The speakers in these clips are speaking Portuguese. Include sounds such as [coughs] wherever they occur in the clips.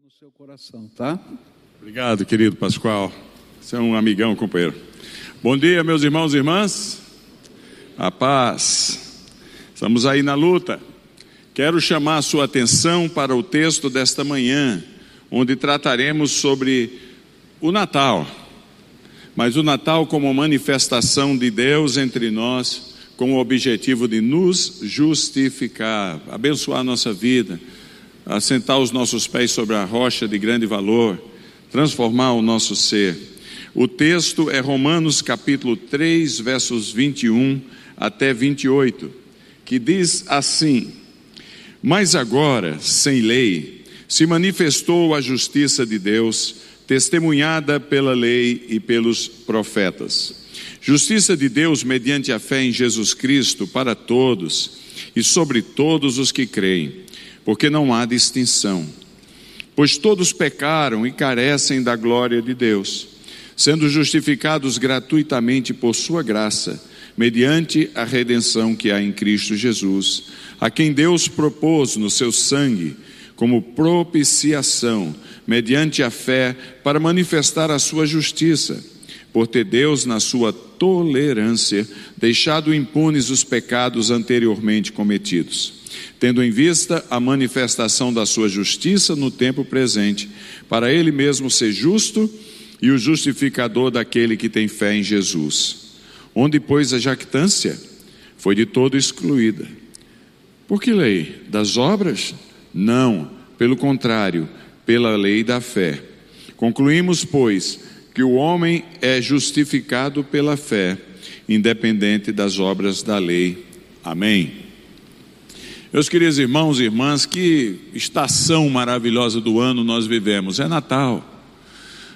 no seu coração, tá? Obrigado, querido Pascoal. Você é um amigão, companheiro. Bom dia, meus irmãos e irmãs. A paz. Estamos aí na luta. Quero chamar a sua atenção para o texto desta manhã, onde trataremos sobre o Natal. Mas o Natal como manifestação de Deus entre nós, com o objetivo de nos justificar, abençoar a nossa vida assentar os nossos pés sobre a rocha de grande valor, transformar o nosso ser. O texto é Romanos capítulo 3, versos 21 até 28, que diz assim: Mas agora, sem lei, se manifestou a justiça de Deus, testemunhada pela lei e pelos profetas. Justiça de Deus mediante a fé em Jesus Cristo para todos e sobre todos os que creem porque não há distinção. Pois todos pecaram e carecem da glória de Deus, sendo justificados gratuitamente por Sua graça, mediante a redenção que há em Cristo Jesus, a quem Deus propôs no seu sangue como propiciação, mediante a fé, para manifestar a sua justiça, por ter Deus, na sua tolerância, deixado impunes os pecados anteriormente cometidos tendo em vista a manifestação da sua justiça no tempo presente, para ele mesmo ser justo e o justificador daquele que tem fé em Jesus. Onde, pois, a jactância foi de todo excluída. Por que lei? Das obras? Não, pelo contrário, pela lei da fé. Concluímos, pois, que o homem é justificado pela fé, independente das obras da lei. Amém. Meus queridos irmãos e irmãs, que estação maravilhosa do ano nós vivemos. É Natal.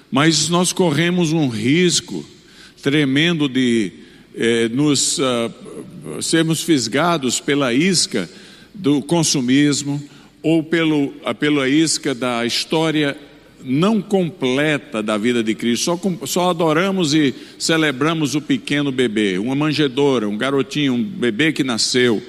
Mas nós corremos um risco tremendo de eh, nos uh, sermos fisgados pela isca do consumismo ou pelo, uh, pela isca da história não completa da vida de Cristo. Só, só adoramos e celebramos o pequeno bebê, uma manjedora, um garotinho, um bebê que nasceu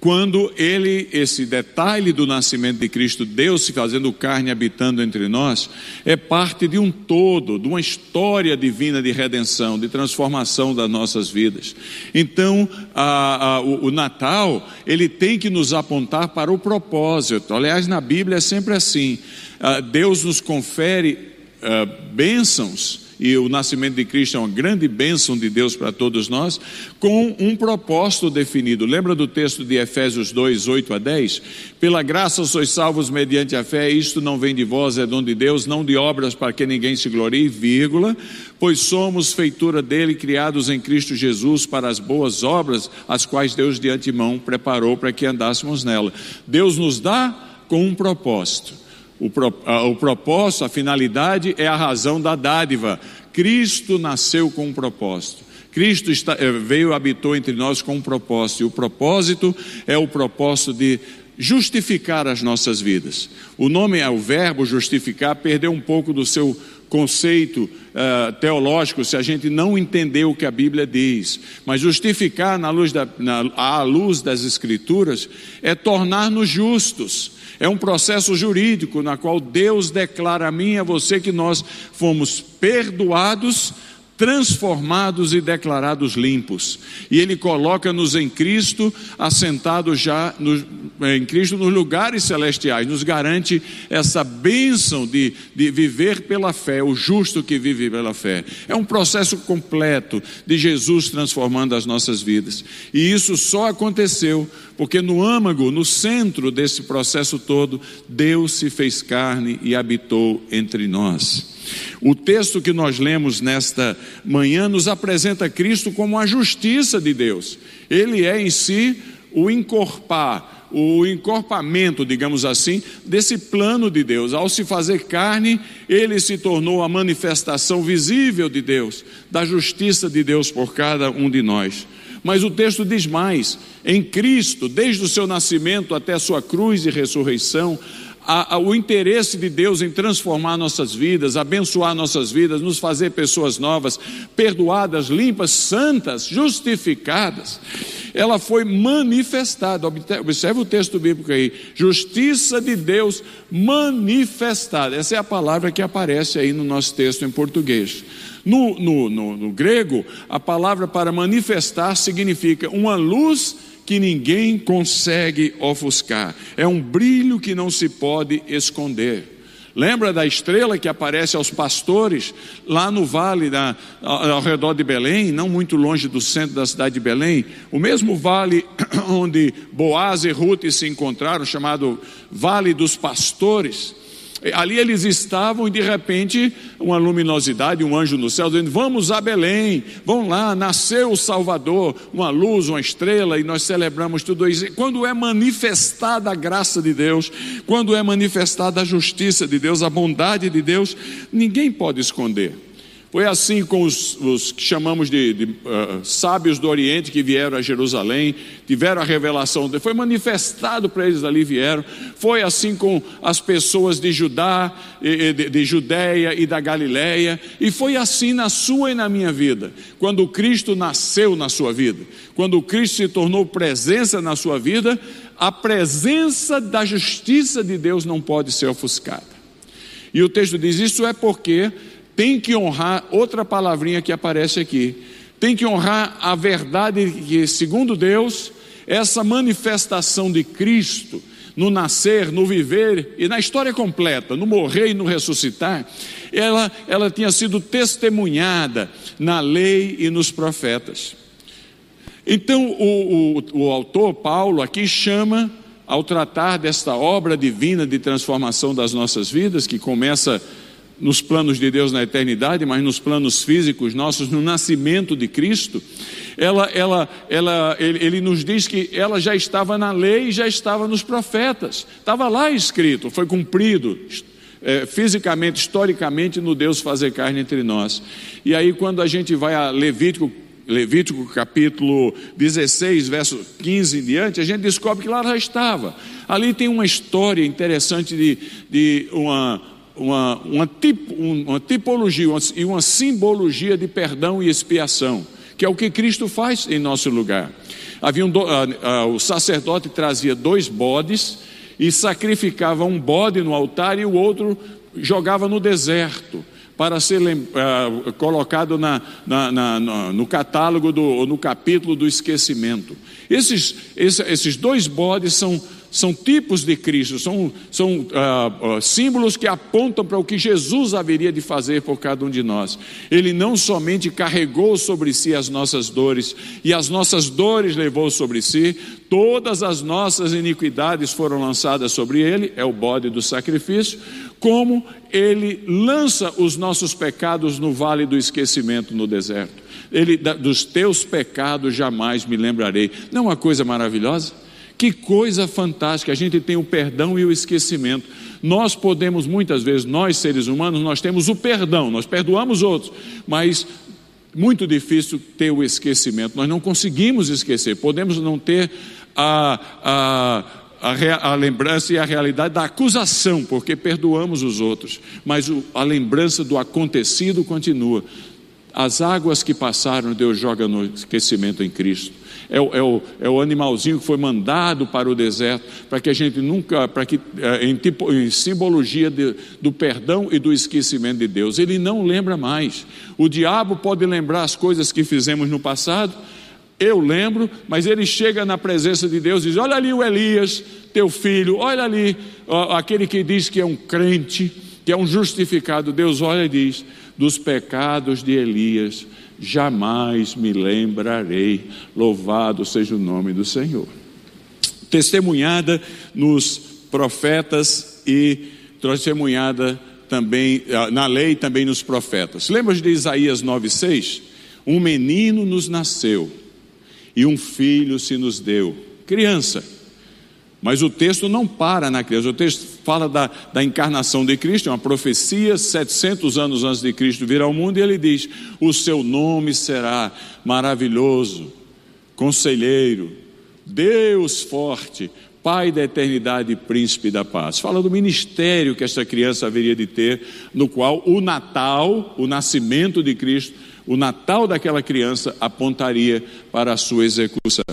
quando ele, esse detalhe do nascimento de Cristo, Deus se fazendo carne habitando entre nós, é parte de um todo, de uma história divina de redenção, de transformação das nossas vidas. Então, a, a, o, o, Natal, ele tem que nos apontar para o propósito. Aliás, na Bíblia é sempre assim: a, Deus nos confere bênçãos e o nascimento de Cristo é uma grande bênção de Deus para todos nós, com um propósito definido. Lembra do texto de Efésios 2, 8 a 10? Pela graça sois salvos mediante a fé, isto não vem de vós, é dom de Deus, não de obras para que ninguém se glorie, vírgula, pois somos feitura dele, criados em Cristo Jesus para as boas obras, as quais Deus de antemão preparou para que andássemos nela. Deus nos dá com um propósito. O, pro, a, o propósito, a finalidade é a razão da dádiva. Cristo nasceu com um propósito. Cristo está, eh, veio, habitou entre nós com um propósito. E o propósito é o propósito de justificar as nossas vidas. O nome é o verbo justificar, perdeu um pouco do seu conceito uh, teológico se a gente não entender o que a Bíblia diz. Mas justificar na luz da, na, à luz das Escrituras é tornar-nos justos. É um processo jurídico na qual Deus declara a mim e a você que nós fomos perdoados transformados e declarados limpos. E Ele coloca-nos em Cristo, assentados já no, em Cristo nos lugares celestiais, nos garante essa bênção de, de viver pela fé, o justo que vive pela fé. É um processo completo de Jesus transformando as nossas vidas. E isso só aconteceu porque no âmago, no centro desse processo todo, Deus se fez carne e habitou entre nós. O texto que nós lemos nesta manhã nos apresenta Cristo como a justiça de Deus. Ele é em si o encorpar, o encorpamento, digamos assim, desse plano de Deus. Ao se fazer carne, ele se tornou a manifestação visível de Deus, da justiça de Deus por cada um de nós. Mas o texto diz mais: em Cristo, desde o seu nascimento até a sua cruz e ressurreição, a, a, o interesse de Deus em transformar nossas vidas, abençoar nossas vidas, nos fazer pessoas novas, perdoadas, limpas, santas, justificadas, ela foi manifestada. Observe o texto bíblico aí: justiça de Deus manifestada. Essa é a palavra que aparece aí no nosso texto em português. No, no, no, no grego, a palavra para manifestar significa uma luz que ninguém consegue ofuscar. É um brilho que não se pode esconder. Lembra da estrela que aparece aos pastores lá no vale, da, ao redor de Belém, não muito longe do centro da cidade de Belém? O mesmo vale [coughs] onde Boaz e Ruth se encontraram, chamado Vale dos Pastores. Ali eles estavam e de repente uma luminosidade, um anjo no céu dizendo: Vamos a Belém, vão lá, nasceu o Salvador, uma luz, uma estrela, e nós celebramos tudo isso. Quando é manifestada a graça de Deus, quando é manifestada a justiça de Deus, a bondade de Deus, ninguém pode esconder. Foi assim com os, os que chamamos de, de uh, sábios do Oriente que vieram a Jerusalém, tiveram a revelação, foi manifestado para eles ali vieram. Foi assim com as pessoas de Judá, de, de Judéia e da Galiléia, e foi assim na sua e na minha vida. Quando Cristo nasceu na sua vida, quando Cristo se tornou presença na sua vida, a presença da justiça de Deus não pode ser ofuscada. E o texto diz: Isso é porque tem que honrar outra palavrinha que aparece aqui. Tem que honrar a verdade que, segundo Deus, essa manifestação de Cristo no nascer, no viver e na história completa, no morrer e no ressuscitar, ela, ela tinha sido testemunhada na lei e nos profetas. Então, o, o, o autor Paulo aqui chama, ao tratar desta obra divina de transformação das nossas vidas, que começa nos planos de Deus na eternidade, mas nos planos físicos nossos, no nascimento de Cristo, ela, ela, ela, ele, ele nos diz que ela já estava na lei já estava nos profetas, estava lá escrito, foi cumprido. É, fisicamente, historicamente, no Deus fazer carne entre nós. E aí, quando a gente vai a Levítico Levítico capítulo 16, verso 15 em diante, a gente descobre que lá já estava. Ali tem uma história interessante de, de uma, uma, uma, tip, uma tipologia e uma, uma simbologia de perdão e expiação, que é o que Cristo faz em nosso lugar. Havia um, o sacerdote trazia dois bodes e sacrificava um bode no altar e o outro jogava no deserto para ser uh, colocado na, na, na, no catálogo do, no capítulo do esquecimento. Esses, esses dois bodes são são tipos de Cristo, são, são uh, uh, símbolos que apontam para o que Jesus haveria de fazer por cada um de nós. Ele não somente carregou sobre si as nossas dores, e as nossas dores levou sobre si, todas as nossas iniquidades foram lançadas sobre ele, é o bode do sacrifício, como ele lança os nossos pecados no vale do esquecimento no deserto. Ele, dos teus pecados jamais me lembrarei. Não é uma coisa maravilhosa? Que coisa fantástica, a gente tem o perdão e o esquecimento. Nós podemos muitas vezes, nós seres humanos, nós temos o perdão, nós perdoamos outros, mas muito difícil ter o esquecimento. Nós não conseguimos esquecer, podemos não ter a, a a, a, lembrança e a realidade da acusação, porque perdoamos os outros, mas o, a lembrança do acontecido continua. As águas que passaram, Deus joga no esquecimento em Cristo é o, é, o, é o animalzinho que foi mandado para o deserto, para que a gente nunca, para que, é, em, tipo, em simbologia de, do perdão e do esquecimento de Deus. Ele não lembra mais. O diabo pode lembrar as coisas que fizemos no passado, eu lembro, mas ele chega na presença de Deus e diz: Olha ali o Elias, teu filho, olha ali aquele que diz que é um crente, que é um justificado. Deus olha e diz: Dos pecados de Elias jamais me lembrarei. Louvado seja o nome do Senhor. Testemunhada nos profetas e testemunhada também ah, na lei também nos profetas. Lembra de Isaías 9:6? Um menino nos nasceu e um filho se nos deu. Criança mas o texto não para na criança, o texto fala da, da encarnação de Cristo, é uma profecia, 700 anos antes de Cristo vir ao mundo, e ele diz: O seu nome será maravilhoso, conselheiro, Deus forte, Pai da eternidade e príncipe da paz. Fala do ministério que essa criança haveria de ter, no qual o Natal, o nascimento de Cristo, o Natal daquela criança apontaria para a sua execução.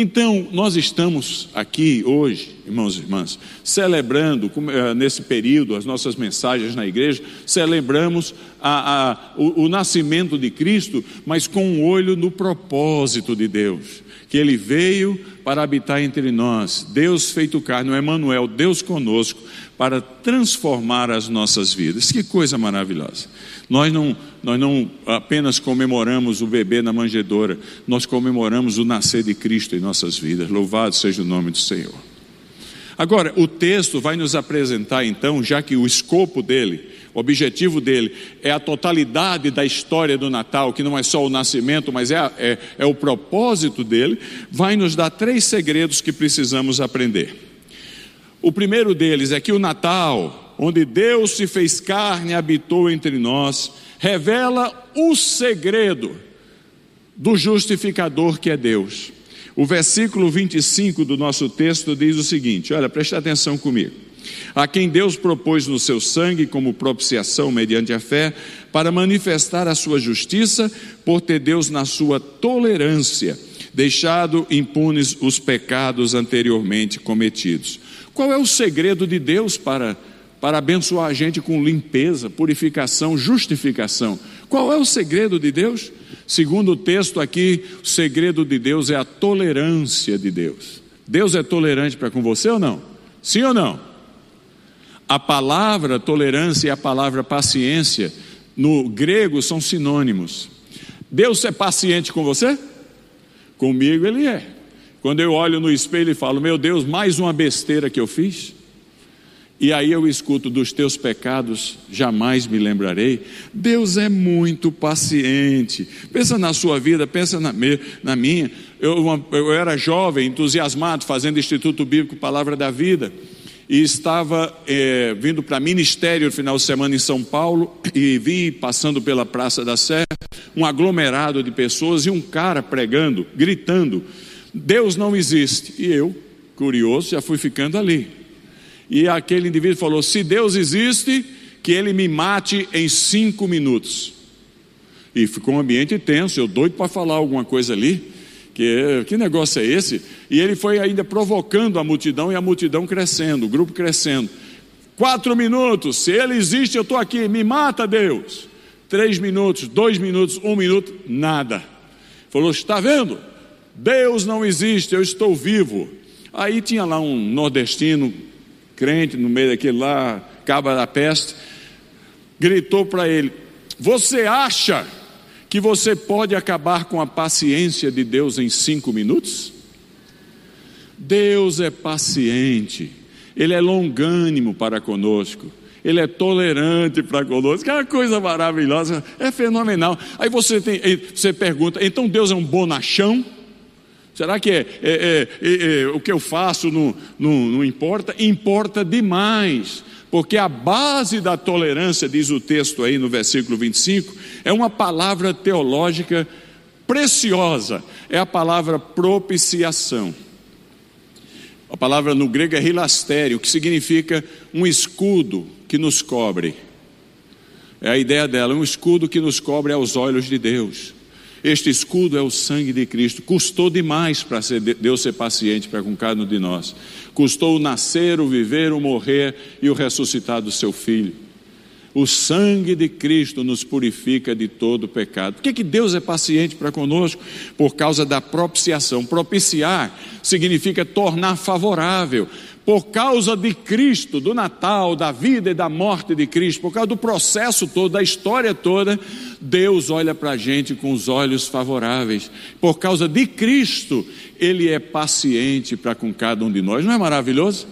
Então, nós estamos aqui hoje, irmãos e irmãs, celebrando, eh, nesse período, as nossas mensagens na igreja, celebramos a, a, o, o nascimento de Cristo, mas com um olho no propósito de Deus, que Ele veio para habitar entre nós, Deus feito carne, o Emmanuel, Deus conosco, para transformar as nossas vidas. Que coisa maravilhosa. Nós não, nós não apenas comemoramos o bebê na manjedoura, nós comemoramos o nascer de Cristo em nossas vidas. Louvado seja o nome do Senhor. Agora, o texto vai nos apresentar então, já que o escopo dele, o objetivo dele é a totalidade da história do Natal, que não é só o nascimento, mas é, é, é o propósito dele, vai nos dar três segredos que precisamos aprender. O primeiro deles é que o Natal, onde Deus se fez carne e habitou entre nós, revela o segredo do justificador que é Deus. O versículo 25 do nosso texto diz o seguinte: olha, preste atenção comigo. A quem Deus propôs no seu sangue como propiciação mediante a fé, para manifestar a sua justiça, por ter Deus na sua tolerância deixado impunes os pecados anteriormente cometidos. Qual é o segredo de Deus para, para abençoar a gente com limpeza, purificação, justificação? Qual é o segredo de Deus? Segundo o texto aqui, o segredo de Deus é a tolerância de Deus. Deus é tolerante para com você ou não? Sim ou não? A palavra tolerância e a palavra paciência no grego são sinônimos. Deus é paciente com você? Comigo ele é. Quando eu olho no espelho e falo, meu Deus, mais uma besteira que eu fiz. E aí eu escuto dos teus pecados, jamais me lembrarei. Deus é muito paciente. Pensa na sua vida, pensa na, na minha. Eu, uma, eu era jovem, entusiasmado, fazendo Instituto Bíblico Palavra da Vida. E estava é, vindo para ministério no final de semana em São Paulo. E vi, passando pela Praça da Sé, um aglomerado de pessoas e um cara pregando, gritando Deus não existe. E eu, curioso, já fui ficando ali. E aquele indivíduo falou: se Deus existe, que ele me mate em cinco minutos. E ficou um ambiente tenso, eu doido para falar alguma coisa ali. Que, negócio é esse? E ele foi ainda provocando a multidão e a multidão crescendo, o grupo crescendo. Quatro minutos, se ele existe, eu estou aqui, me mata Deus. Três minutos, dois minutos, um minuto, nada. Falou: está vendo? Deus não existe, eu estou vivo. Aí tinha lá um nordestino, crente, no meio daquele lá, caba da peste, gritou para ele: Você acha que você pode acabar com a paciência de Deus em cinco minutos? Deus é paciente, Ele é longânimo para conosco. Ele é tolerante para conosco, é uma coisa maravilhosa, é fenomenal. Aí você, tem, você pergunta: então Deus é um bonachão? Será que é, é, é, é, é o que eu faço não, não, não importa? Importa demais, porque a base da tolerância, diz o texto aí no versículo 25, é uma palavra teológica preciosa, é a palavra propiciação. A palavra no grego é hilastério, que significa um escudo que nos cobre. É a ideia dela, um escudo que nos cobre aos olhos de Deus. Este escudo é o sangue de Cristo. Custou demais para Deus ser paciente para com cada um de nós. Custou o nascer, o viver, o morrer e o ressuscitar do seu filho. O sangue de Cristo nos purifica de todo pecado. Por que, que Deus é paciente para conosco? Por causa da propiciação. Propiciar significa tornar favorável por causa de Cristo, do Natal, da vida e da morte de Cristo, por causa do processo todo, da história toda, Deus olha para a gente com os olhos favoráveis. Por causa de Cristo, Ele é paciente para com cada um de nós. Não é maravilhoso?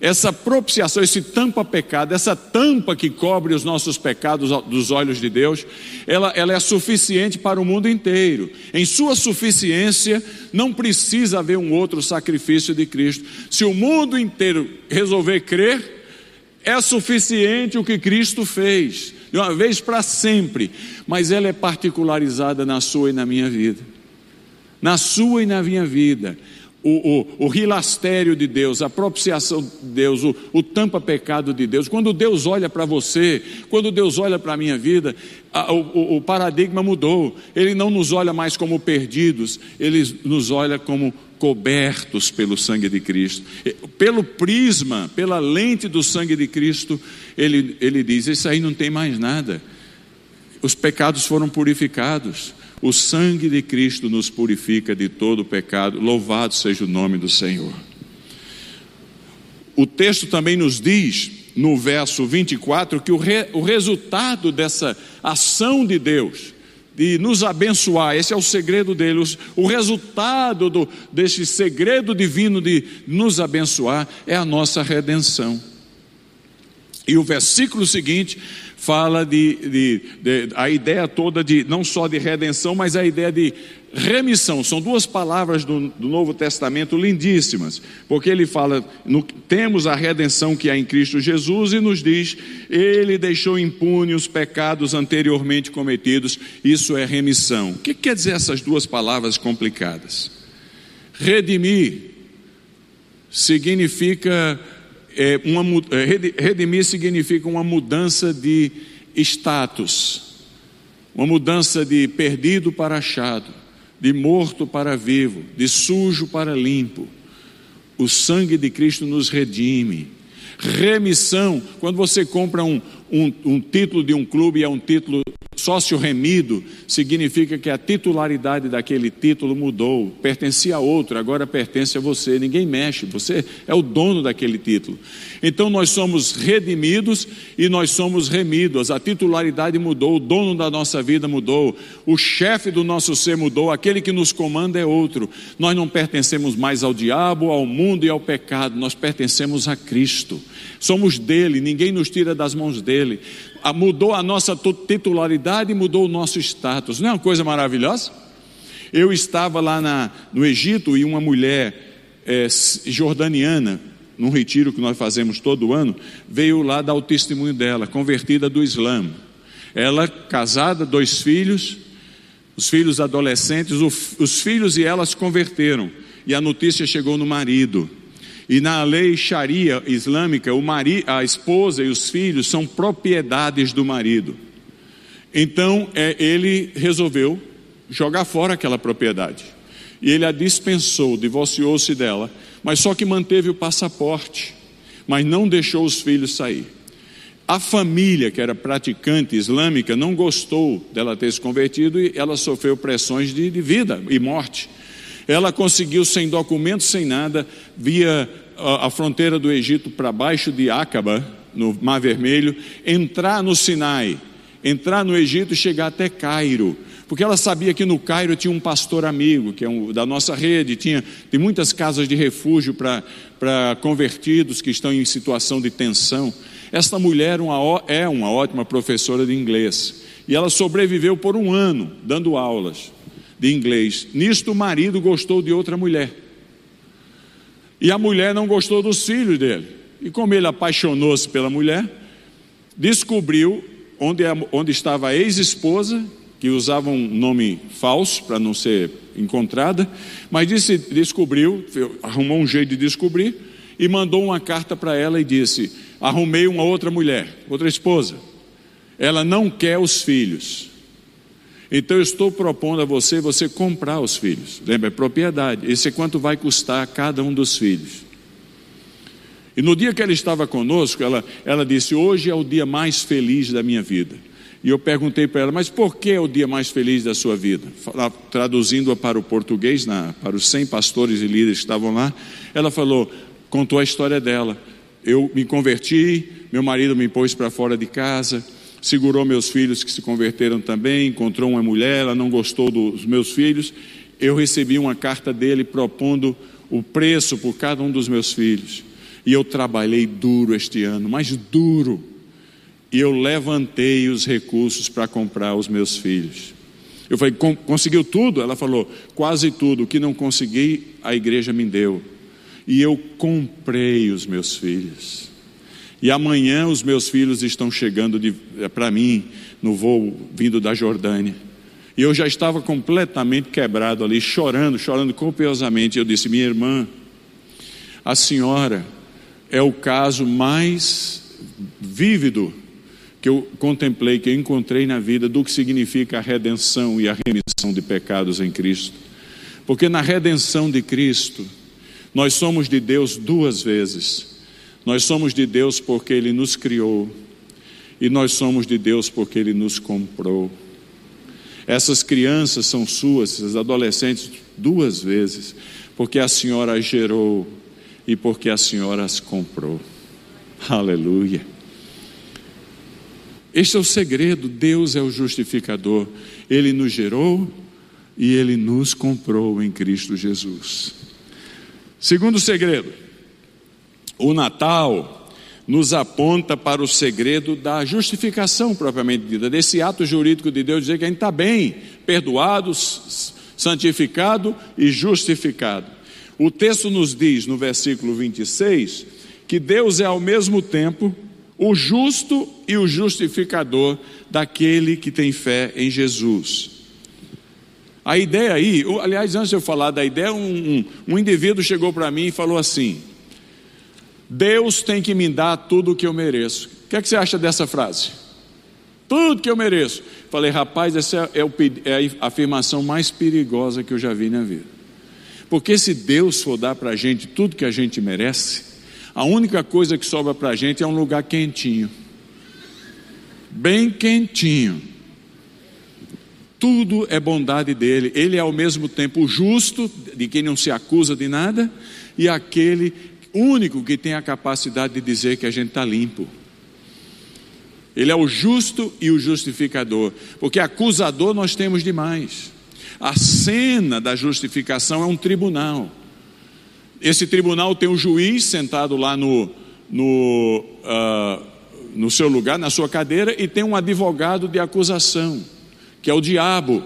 essa propiciação, esse tampa-pecado, essa tampa que cobre os nossos pecados dos olhos de Deus, ela, ela é suficiente para o mundo inteiro. Em sua suficiência, não precisa haver um outro sacrifício de Cristo. Se o mundo inteiro resolver crer, é suficiente o que Cristo fez, de uma vez para sempre, mas ela é particularizada na sua e na minha vida. Na sua e na minha vida o, o, o rilastério de Deus, a propiciação de Deus, o, o tampa-pecado de Deus. Quando Deus olha para você, quando Deus olha para a minha vida, a, o, o paradigma mudou. Ele não nos olha mais como perdidos, ele nos olha como cobertos pelo sangue de Cristo. Pelo prisma, pela lente do sangue de Cristo, ele, ele diz: Isso aí não tem mais nada. Os pecados foram purificados. O sangue de Cristo nos purifica de todo pecado. Louvado seja o nome do Senhor. O texto também nos diz, no verso 24, que o, re, o resultado dessa ação de Deus, de nos abençoar, esse é o segredo dele, o resultado do, desse segredo divino de nos abençoar é a nossa redenção. E o versículo seguinte fala de, de, de, a ideia toda de não só de redenção, mas a ideia de remissão. São duas palavras do, do Novo Testamento lindíssimas, porque ele fala: no, temos a redenção que há em Cristo Jesus e nos diz, ele deixou impune os pecados anteriormente cometidos. Isso é remissão. O que quer dizer essas duas palavras complicadas? Redimir significa é, uma, é, redimir significa uma mudança de status, uma mudança de perdido para achado, de morto para vivo, de sujo para limpo. O sangue de Cristo nos redime. Remissão, quando você compra um, um, um título de um clube, é um título Sócio remido significa que a titularidade daquele título mudou, pertencia a outro, agora pertence a você. Ninguém mexe, você é o dono daquele título. Então nós somos redimidos e nós somos remidos. A titularidade mudou, o dono da nossa vida mudou, o chefe do nosso ser mudou, aquele que nos comanda é outro. Nós não pertencemos mais ao diabo, ao mundo e ao pecado, nós pertencemos a Cristo. Somos dele, ninguém nos tira das mãos dele mudou a nossa titularidade, mudou o nosso status. Não é uma coisa maravilhosa? Eu estava lá na, no Egito e uma mulher é, jordaniana, num retiro que nós fazemos todo ano, veio lá dar o testemunho dela, convertida do Islã. Ela, casada, dois filhos, os filhos adolescentes, os filhos e ela se converteram. E a notícia chegou no marido. E na lei Sharia islâmica, mari, a esposa e os filhos são propriedades do marido. Então é, ele resolveu jogar fora aquela propriedade. E ele a dispensou, divorciou-se dela, mas só que manteve o passaporte, mas não deixou os filhos sair. A família, que era praticante islâmica, não gostou dela ter se convertido e ela sofreu pressões de, de vida e morte. Ela conseguiu, sem documentos, sem nada, via a, a fronteira do Egito para baixo de Acaba, no Mar Vermelho, entrar no Sinai, entrar no Egito e chegar até Cairo. Porque ela sabia que no Cairo tinha um pastor amigo, que é um, da nossa rede, tinha tem muitas casas de refúgio para convertidos que estão em situação de tensão. Esta mulher uma, é uma ótima professora de inglês. E ela sobreviveu por um ano dando aulas de inglês. Nisto o marido gostou de outra mulher. E a mulher não gostou dos filhos dele. E como ele apaixonou-se pela mulher, descobriu onde, onde estava a ex-esposa, que usava um nome falso para não ser encontrada, mas disse, descobriu, arrumou um jeito de descobrir e mandou uma carta para ela e disse: Arrumei uma outra mulher, outra esposa. Ela não quer os filhos. Então eu estou propondo a você, você comprar os filhos. Lembra, é propriedade. Esse é quanto vai custar cada um dos filhos. E no dia que ela estava conosco, ela, ela disse: Hoje é o dia mais feliz da minha vida. E eu perguntei para ela: Mas por que é o dia mais feliz da sua vida? Traduzindo-a para o português, na, para os 100 pastores e líderes que estavam lá, ela falou: contou a história dela. Eu me converti, meu marido me pôs para fora de casa segurou meus filhos que se converteram também, encontrou uma mulher, ela não gostou dos meus filhos. Eu recebi uma carta dele propondo o preço por cada um dos meus filhos. E eu trabalhei duro este ano, mas duro. E eu levantei os recursos para comprar os meus filhos. Eu falei, conseguiu tudo? Ela falou, quase tudo. O que não consegui, a igreja me deu. E eu comprei os meus filhos. E amanhã os meus filhos estão chegando é, para mim no voo vindo da Jordânia. E eu já estava completamente quebrado ali, chorando, chorando copiosamente. Eu disse: Minha irmã, a senhora é o caso mais vívido que eu contemplei, que eu encontrei na vida do que significa a redenção e a remissão de pecados em Cristo. Porque na redenção de Cristo, nós somos de Deus duas vezes. Nós somos de Deus porque Ele nos criou, e nós somos de Deus porque Ele nos comprou. Essas crianças são suas, esses adolescentes, duas vezes, porque a senhora as gerou e porque a senhora as comprou. Aleluia. Este é o segredo: Deus é o justificador. Ele nos gerou e ele nos comprou em Cristo Jesus. Segundo segredo, o Natal nos aponta para o segredo da justificação propriamente dita, desse ato jurídico de Deus dizer que a gente está bem, perdoado, santificado e justificado. O texto nos diz no versículo 26 que Deus é ao mesmo tempo o justo e o justificador daquele que tem fé em Jesus. A ideia aí, aliás, antes de eu falar da ideia, um, um, um indivíduo chegou para mim e falou assim: Deus tem que me dar tudo o que eu mereço. O que, é que você acha dessa frase? Tudo que eu mereço. Falei, rapaz, essa é, o, é a afirmação mais perigosa que eu já vi na vida. Porque se Deus for dar para a gente tudo que a gente merece, a única coisa que sobra para a gente é um lugar quentinho. Bem quentinho. Tudo é bondade dele. Ele é ao mesmo tempo justo, de quem não se acusa de nada, e aquele único que tem a capacidade de dizer que a gente está limpo. Ele é o justo e o justificador, porque acusador nós temos demais. A cena da justificação é um tribunal. Esse tribunal tem um juiz sentado lá no, no, uh, no seu lugar, na sua cadeira, e tem um advogado de acusação, que é o diabo.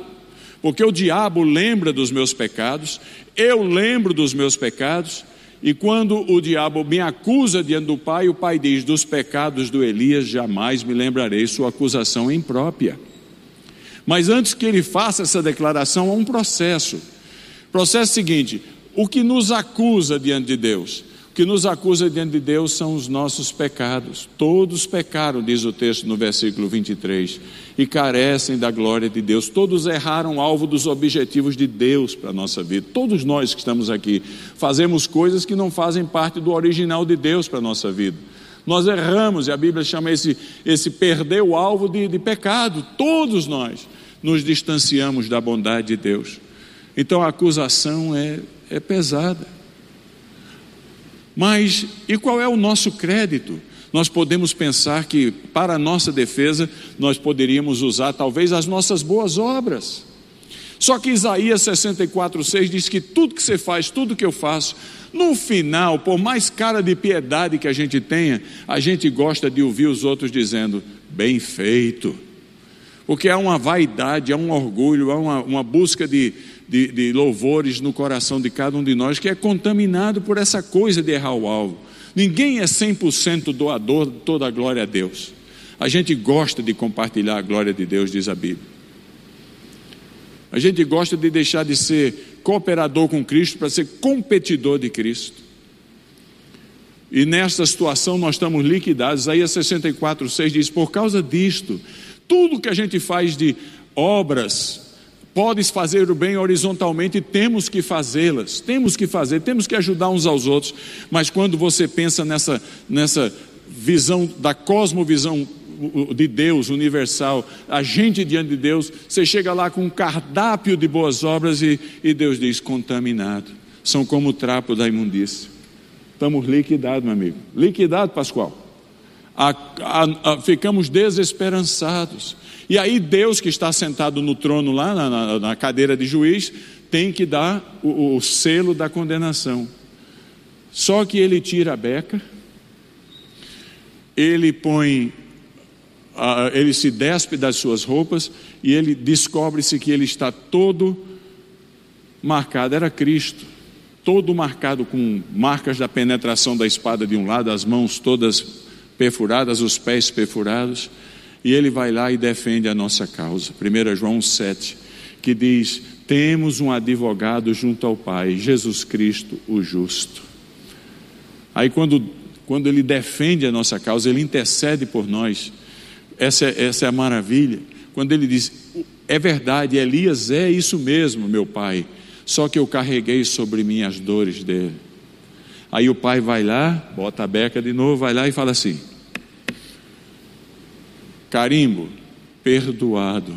Porque o diabo lembra dos meus pecados, eu lembro dos meus pecados, e quando o diabo me acusa diante do Pai, o Pai diz: Dos pecados do Elias jamais me lembrarei, sua acusação é imprópria. Mas antes que ele faça essa declaração, há um processo. Processo seguinte: o que nos acusa diante de Deus? O que nos acusa diante de Deus são os nossos pecados. Todos pecaram, diz o texto no versículo 23, e carecem da glória de Deus. Todos erraram alvo dos objetivos de Deus para a nossa vida. Todos nós que estamos aqui fazemos coisas que não fazem parte do original de Deus para a nossa vida. Nós erramos, e a Bíblia chama esse, esse perder o alvo de, de pecado. Todos nós nos distanciamos da bondade de Deus. Então a acusação é é pesada. Mas e qual é o nosso crédito? Nós podemos pensar que, para a nossa defesa, nós poderíamos usar talvez as nossas boas obras. Só que Isaías 64,6 diz que tudo que você faz, tudo que eu faço, no final, por mais cara de piedade que a gente tenha, a gente gosta de ouvir os outros dizendo, bem feito. Porque há uma vaidade, há um orgulho, há uma, uma busca de, de, de louvores no coração de cada um de nós que é contaminado por essa coisa de errar o alvo. Ninguém é 100% doador de toda a glória a Deus. A gente gosta de compartilhar a glória de Deus, diz a Bíblia. A gente gosta de deixar de ser cooperador com Cristo para ser competidor de Cristo. E nesta situação nós estamos liquidados. Aí a 64, 6 diz: por causa disto, tudo que a gente faz de obras Podes fazer o bem horizontalmente, temos que fazê-las, temos que fazer, temos que ajudar uns aos outros, mas quando você pensa nessa, nessa visão da cosmovisão de Deus universal, a gente diante de Deus, você chega lá com um cardápio de boas obras e, e Deus diz: contaminado, são como o trapo da imundícia. Estamos liquidados, meu amigo. Liquidado, Pascoal. A, a, a, ficamos desesperançados. E aí Deus que está sentado no trono lá, na, na, na cadeira de juiz, tem que dar o, o, selo da condenação. Só que ele tira a beca, ele põe, ele se despe das suas roupas e ele descobre-se que ele está todo marcado, era Cristo, todo marcado com marcas da penetração da espada de um lado, as mãos todas perfuradas, os pés perfurados. E ele vai lá e defende a nossa causa. 1 João 7. que diz: temos um advogado junto ao Pai, Jesus Cristo, o justo. Aí, quando, quando ele defende a nossa causa, ele intercede por nós. Essa, essa é a maravilha. Quando ele diz: é verdade, Elias é isso mesmo, meu pai, só que eu carreguei sobre mim as dores dele. Aí o pai vai lá, bota a beca de novo, vai lá e fala assim: carimbo, perdoado,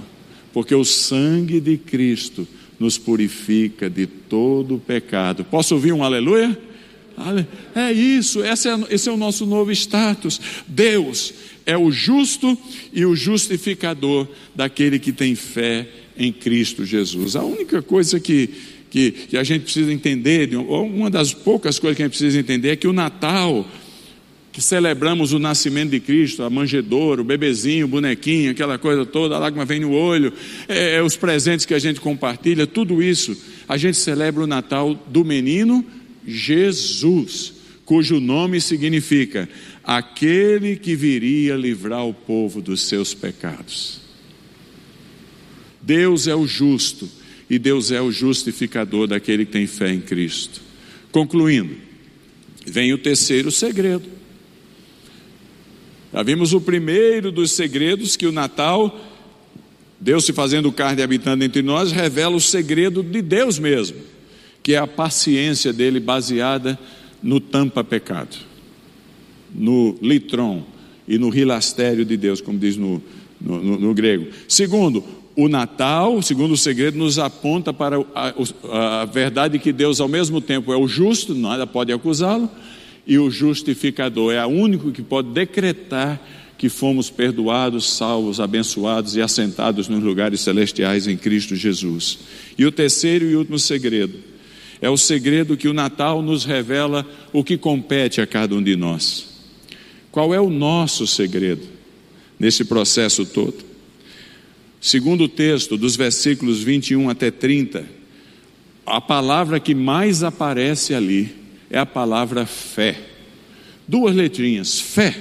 porque o sangue de Cristo nos purifica de todo pecado. Posso ouvir um aleluia? É isso, esse é, esse é o nosso novo status. Deus é o justo e o justificador daquele que tem fé em Cristo Jesus. A única coisa que, que, que a gente precisa entender, uma das poucas coisas que a gente precisa entender, é que o Natal, que celebramos o nascimento de Cristo, a manjedoura, o bebezinho, o bonequinho, aquela coisa toda, a lágrima vem no olho, é, é, os presentes que a gente compartilha, tudo isso, a gente celebra o Natal do menino Jesus, cujo nome significa aquele que viria livrar o povo dos seus pecados. Deus é o justo e Deus é o justificador daquele que tem fé em Cristo. Concluindo, vem o terceiro segredo. Já vimos o primeiro dos segredos que o Natal, Deus se fazendo carne e habitando entre nós, revela o segredo de Deus mesmo, que é a paciência dele baseada no tampa pecado no litron e no rilastério de Deus, como diz no, no, no, no grego. Segundo, o Natal, segundo o segredo, nos aponta para a, a, verdade que Deus, ao mesmo tempo, é o justo, nada pode acusá-lo, e o justificador, é o único que pode decretar que fomos perdoados, salvos, abençoados e assentados nos lugares celestiais em Cristo Jesus. E o terceiro e último segredo é o segredo que o Natal nos revela o que compete a cada um de nós. Qual é o nosso segredo nesse processo todo? Segundo o texto, dos versículos 21 até 30, a palavra que mais aparece ali é a palavra fé. Duas letrinhas, fé.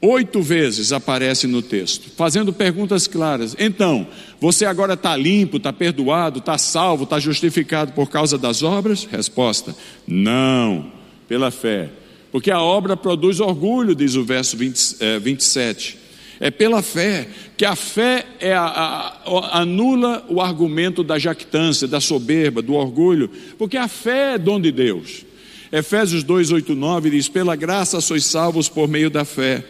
Oito vezes aparece no texto, fazendo perguntas claras. Então, você agora está limpo, está perdoado, está salvo, está justificado por causa das obras? Resposta: não, pela fé. Porque a obra produz orgulho, diz o verso 20, é, 27. É pela fé, que a fé é a, a, anula o argumento da jactância, da soberba, do orgulho, porque a fé é dom de Deus. Efésios 2, 8, 9 diz: Pela graça sois salvos por meio da fé.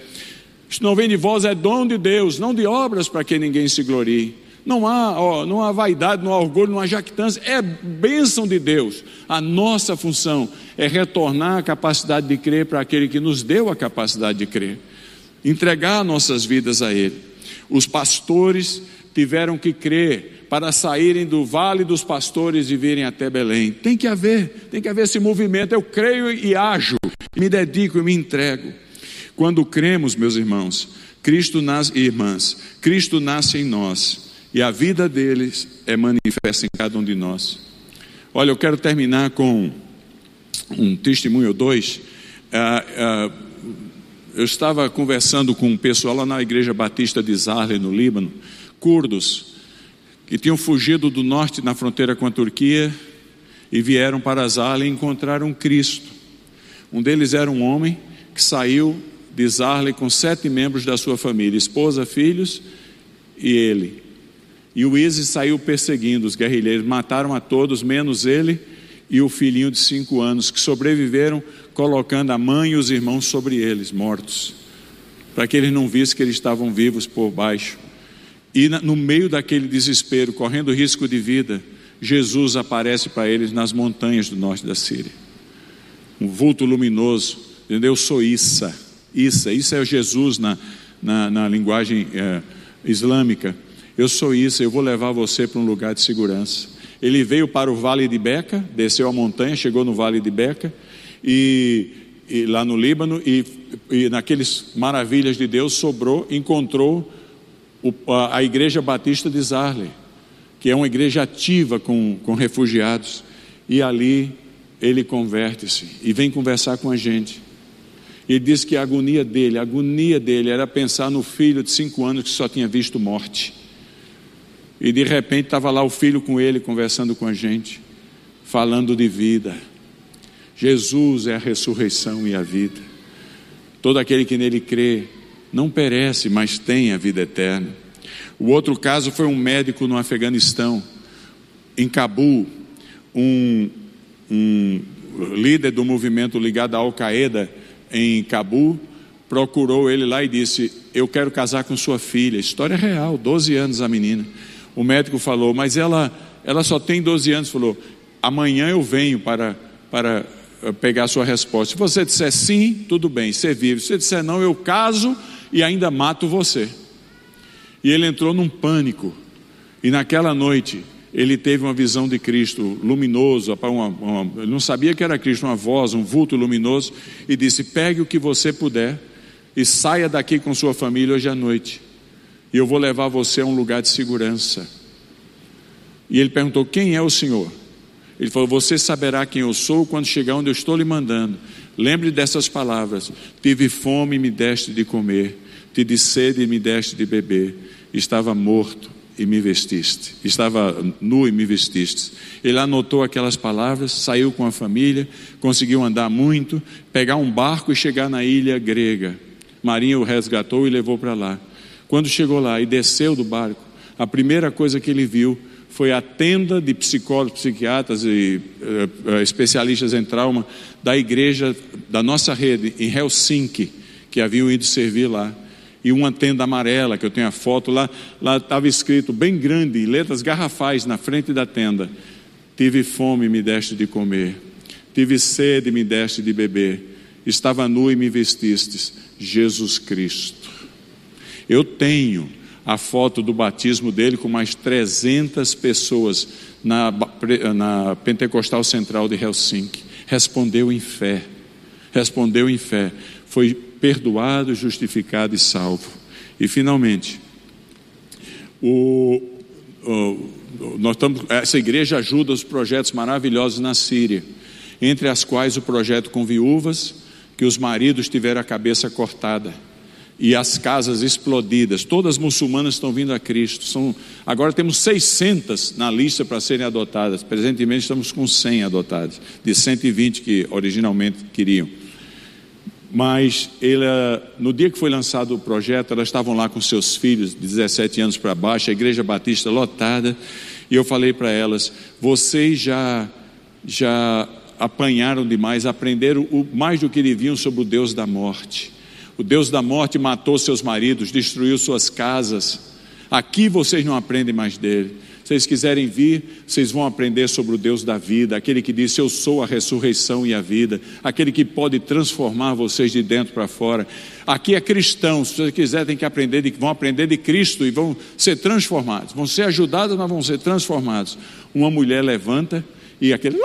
Isto não vem de vós, é dom de Deus, não de obras para que ninguém se glorie. Não há, ó, não há vaidade, não há orgulho, não há jactância, é bênção de Deus. A nossa função é retornar a capacidade de crer para aquele que nos deu a capacidade de crer, entregar nossas vidas a Ele. Os pastores tiveram que crer para saírem do vale dos pastores e virem até Belém. Tem que haver, tem que haver esse movimento. Eu creio e ajo, me dedico e me entrego. Quando cremos, meus irmãos, Cristo nasce, irmãs, Cristo nasce em nós e a vida deles é manifesta em cada um de nós. Olha, eu quero terminar com um testemunho ou dois. Ah, ah, eu estava conversando com um pessoal lá na Igreja Batista de Zarle, no Líbano, curdos, que tinham fugido do norte na fronteira com a Turquia e vieram para Zarle e encontraram Cristo. Um deles era um homem que saiu de Zarle com sete membros da sua família, esposa, filhos e ele. E o ISIS saiu perseguindo os guerrilheiros, mataram a todos, menos ele e o filhinho de cinco anos, que sobreviveram, colocando a mãe e os irmãos sobre eles, mortos, para que eles não vissem que eles estavam vivos por baixo. E no meio daquele desespero, correndo risco de vida, Jesus aparece para eles nas montanhas do norte da Síria. Um vulto luminoso, entendeu? Eu sou Issa, Issa, isso é Jesus na, na, na linguagem é, islâmica. Eu sou isso, eu vou levar você para um lugar de segurança. Ele veio para o Vale de Beca, desceu a montanha, chegou no Vale de Beca, e, e lá no Líbano, e, e, naqueles maravilhas de Deus sobrou, encontrou o, a, a, Igreja Batista de Zarle, que é uma igreja ativa com, com refugiados, e ali ele converte-se e vem conversar com a gente. Ele diz que a agonia dele, a agonia dele era pensar no filho de cinco anos que só tinha visto morte E de repente estava lá o filho com ele, conversando com a gente, falando de vida. Jesus é a ressurreição e a vida. Todo aquele que nele crê não perece, mas tem a vida eterna. O outro caso foi um médico no Afeganistão, em Cabul, um, um líder do movimento ligado à Al-Qaeda em Cabul, procurou ele lá e disse: Eu quero casar com sua filha. História real, 12 anos a menina. O médico falou, mas ela, ela só tem 12 anos. Falou: Amanhã eu venho para, para pegar a sua resposta. Se você disser sim, tudo bem, você vive. Se você disser não, eu caso e ainda mato você. E ele entrou num pânico. E naquela noite, ele teve uma visão de Cristo luminoso, uma, uma, ele não sabia que era Cristo, uma voz, um vulto luminoso, e disse: Pegue o que você puder e saia daqui com sua família hoje à noite, e eu vou levar você a um lugar de segurança. E ele perguntou: Quem é o Senhor? Ele falou: Você saberá quem eu sou quando chegar onde eu estou lhe mandando. Lembre dessas palavras: Tive fome e me deste de comer, tive sede e me deste de beber, estava morto e me vestiste. Estava nu e me vestiste. Ele anotou aquelas palavras, saiu com a família, conseguiu andar muito, pegar um barco e chegar na ilha grega. Marinha o resgatou e levou para lá. Quando chegou lá e desceu do barco, a primeira coisa que ele viu foi a tenda de psicólogos, psiquiatras e uh, especialistas em trauma da igreja da nossa rede em Helsinki, que haviam ido servir lá. E uma tenda amarela, que eu tenho a foto lá, lá estava escrito bem grande, letras garrafais na frente da tenda: Tive fome, me deste de comer, tive sede, me deste de beber, estava nu e me vestistes, Jesus Cristo. Eu tenho a foto do batismo dele com mais 300 pessoas na, na Pentecostal Central de Helsinki. Respondeu em fé, respondeu em fé, foi perdoado, justificado e salvo. E finalmente, o, o, nós estamos, essa igreja ajuda os projetos maravilhosos na Síria, entre as quais o projeto com viúvas, que os maridos tiveram a cabeça cortada e as casas explodidas. Todas muçulmanas estão vindo a Cristo. São, agora temos 600 na lista para serem adotadas. Presentemente estamos com 100 adotadas, de 120 que originalmente queriam. Mas ela, no dia que foi lançado o projeto, elas estavam lá com seus filhos, de 17 anos para baixo, a igreja batista lotada, e eu falei para elas: vocês já, já apanharam demais, aprenderam mais do que deviam sobre o Deus da morte. O Deus da morte matou seus maridos, destruiu suas casas. Aqui vocês não aprendem mais dele vocês quiserem vir, vocês vão aprender sobre o Deus da vida, aquele que disse: Eu sou a ressurreição e a vida, aquele que pode transformar vocês de dentro para fora. Aqui é cristão, se vocês quiserem, tem que aprender, de, vão aprender de Cristo e vão ser transformados, vão ser ajudados, mas vão ser transformados. Uma mulher levanta e aquele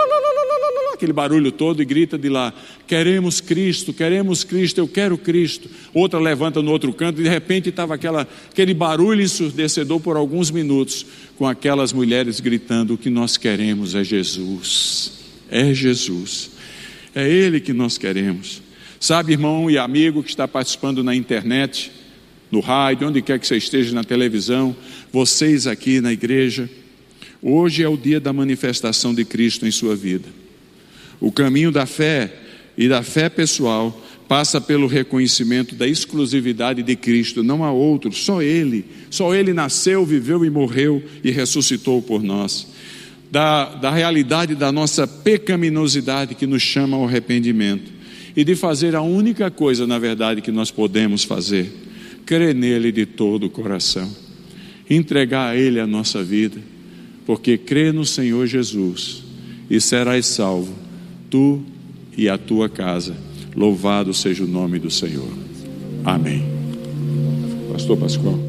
aquele barulho todo e grita de lá: Queremos Cristo, queremos Cristo, eu quero Cristo. Outra levanta no outro canto e de repente estava aquele barulho ensurdecedor por alguns minutos, com aquelas mulheres gritando: O que nós queremos é Jesus, é Jesus, é Ele que nós queremos. Sabe, irmão e amigo que está participando na internet, no rádio, onde quer que você esteja, na televisão, vocês aqui na igreja, hoje é o dia da manifestação de Cristo em sua vida. O caminho da fé e da fé pessoal passa pelo reconhecimento da exclusividade de Cristo, não há outro, só Ele. Só Ele nasceu, viveu e morreu e ressuscitou por nós. Da, da realidade da nossa pecaminosidade que nos chama ao arrependimento. E de fazer a única coisa, na verdade, que nós podemos fazer: crer nele de todo o coração, entregar a Ele a nossa vida, porque crê no Senhor Jesus e serás salvo tu e a tua casa. Louvado seja o nome do Senhor. Amém. Pastor Pascoal.